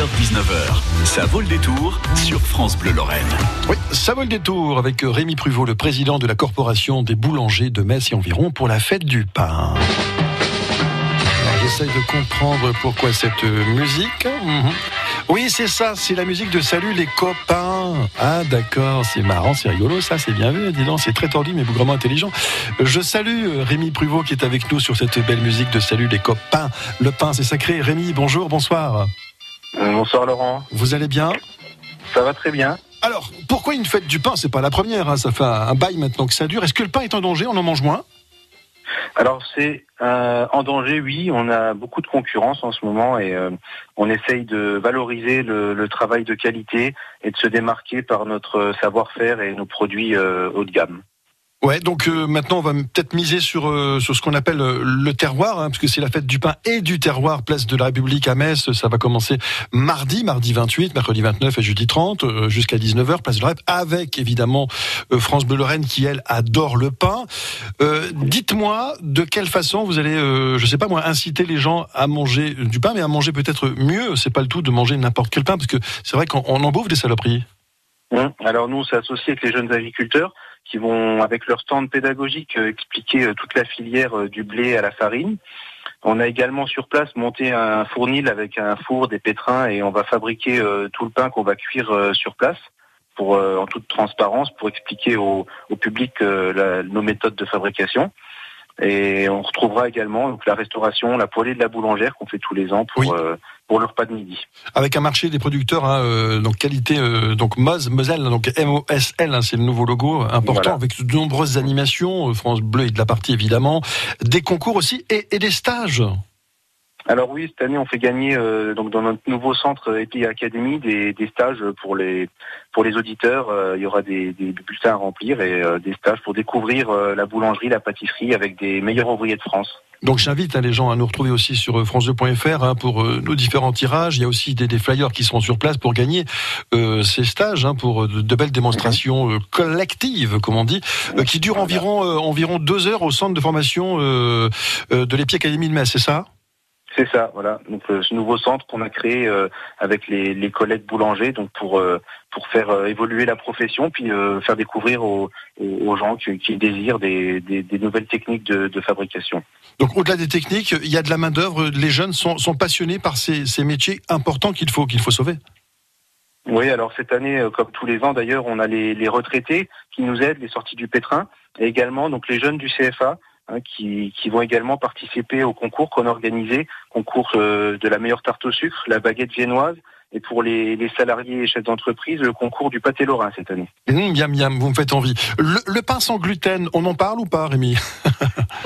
16h-19h, ça vaut le détour sur France Bleu Lorraine. Oui, ça vaut le détour avec Rémi Pruvot, le président de la Corporation des boulangers de Metz et environ pour la fête du pain. J'essaye de comprendre pourquoi cette musique. Mhm. Oui, c'est ça, c'est la musique de Salut les copains. Ah d'accord, c'est marrant, c'est rigolo, ça, c'est bien vu, dis donc, c'est très tordu mais vraiment intelligent. Je salue euh, Rémi Pruvot qui est avec nous sur cette belle musique de Salut les copains. Le pain, c'est sacré. Rémi, bonjour, bonsoir. Euh, bonsoir Laurent. Vous allez bien Ça va très bien. Alors, pourquoi une fête du pain C'est pas la première, hein, ça fait un bail maintenant que ça dure. Est-ce que le pain est en danger On en mange moins alors c'est euh, en danger, oui. On a beaucoup de concurrence en ce moment et euh, on essaye de valoriser le, travail de qualité et de se démarquer par notre savoir-faire et nos produits euh, haut de gamme. Ouais, donc euh, maintenant on va peut-être miser sur euh, sur ce qu'on appelle euh, le terroir, hein, parce que c'est la fête du pain et du terroir, place de la République à Metz. Ça va commencer mardi, mardi 28, mercredi 29 et jeudi 30, jusqu'à 19h, place de la République, avec évidemment France Bleu Lorraine qui elle adore le pain. Dites-moi de quelle façon vous allez, je sais pas moi, inciter les gens à manger du pain, mais à manger peut-être mieux. C'est pas le tout de manger n'importe quel pain, parce que c'est vrai qu'on en bouffe des saloperies. Hum, alors nous, on s'est associé avec les jeunes agriculteurs qui vont, avec leur stand pédagogique, euh, expliquer euh, toute la filière euh, du blé à la farine. On a également sur place monté un fournil avec un four, des pétrins et on va fabriquer tout le pain qu'on va cuire sur place pour en toute transparence pour expliquer au, public nos méthodes de fabrication. Et on retrouvera également donc, la restauration, la poêlée de la boulangère qu'on fait tous les ans pour, euh, pour le repas de midi. Avec un marché des producteurs, hein, euh, donc qualité, euh, donc Moz, Moselle, donc M-O-S-L, hein, c'est le nouveau logo important, avec de nombreuses animations, France Bleu et de la partie évidemment, des concours aussi et, et des stages. Alors oui, cette année, on fait gagner euh, donc dans notre nouveau centre EPI Academy des, stages pour les pour les auditeurs. Euh, il y aura des, bulletins à remplir et euh, des stages pour découvrir la boulangerie, la pâtisserie avec des meilleurs ouvriers de France. Donc j'invite hein, les gens à nous retrouver aussi sur france2.fr hein, pour nos différents tirages. Il y a aussi des, flyers qui seront sur place pour gagner ces stages, hein, pour de, belles démonstrations collectives, comme on dit, qui durent environ environ deux heures au centre de formation de l'EPI Academy de Metz, c'est ça? C'est ça, voilà. Donc euh, ce nouveau centre qu'on a créé euh, avec les, collègues boulangers, donc pour euh, pour faire évoluer la profession, puis faire découvrir aux, gens qui, désirent des, nouvelles techniques de, fabrication. Donc au-delà des techniques, il y a de la main d'œuvre. Les jeunes sont, passionnés par ces, métiers importants qu'il faut qu'il faut sauver. Oui, alors cette année, comme tous les ans d'ailleurs, on a les, les retraités qui nous aident, les sorties du pétrin, et également donc les jeunes du CFA Hein, qui, vont également participer au concours qu'on a organisé, concours euh, de la meilleure tarte au sucre, la baguette viennoise, et pour les, salariés et chefs d'entreprise, le concours du pâté lorrain cette année. Miam, miam, vous me faites envie. Le, pain sans gluten, on en parle ou pas, Rémi?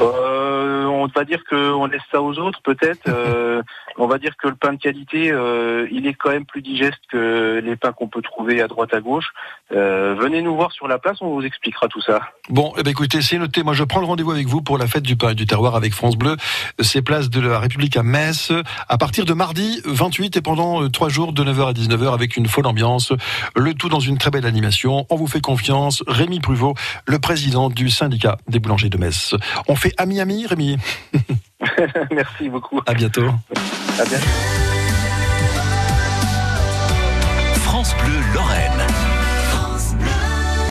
Euh, On va dire qu'on laisse ça aux autres, peut-être. Euh, on va dire que le pain de qualité, euh, il est quand même plus digeste que les pains qu'on peut trouver à droite à gauche. Euh, venez nous voir sur la place, on vous expliquera tout ça. Bon, eh ben écoutez, c'est noté. Moi, je prends le rendez-vous avec vous pour la fête du pain et du terroir avec France Bleu. C'est place de la République à Metz à partir de mardi 28 et pendant trois jours de 9h à 19h avec une folle ambiance. Le tout dans une très belle animation. On vous fait confiance. Rémi Pruvot, le président du syndicat des boulangers de Metz. On fait ami-ami, Rémi. Merci beaucoup. À bientôt. À bientôt. France Bleu Lorraine.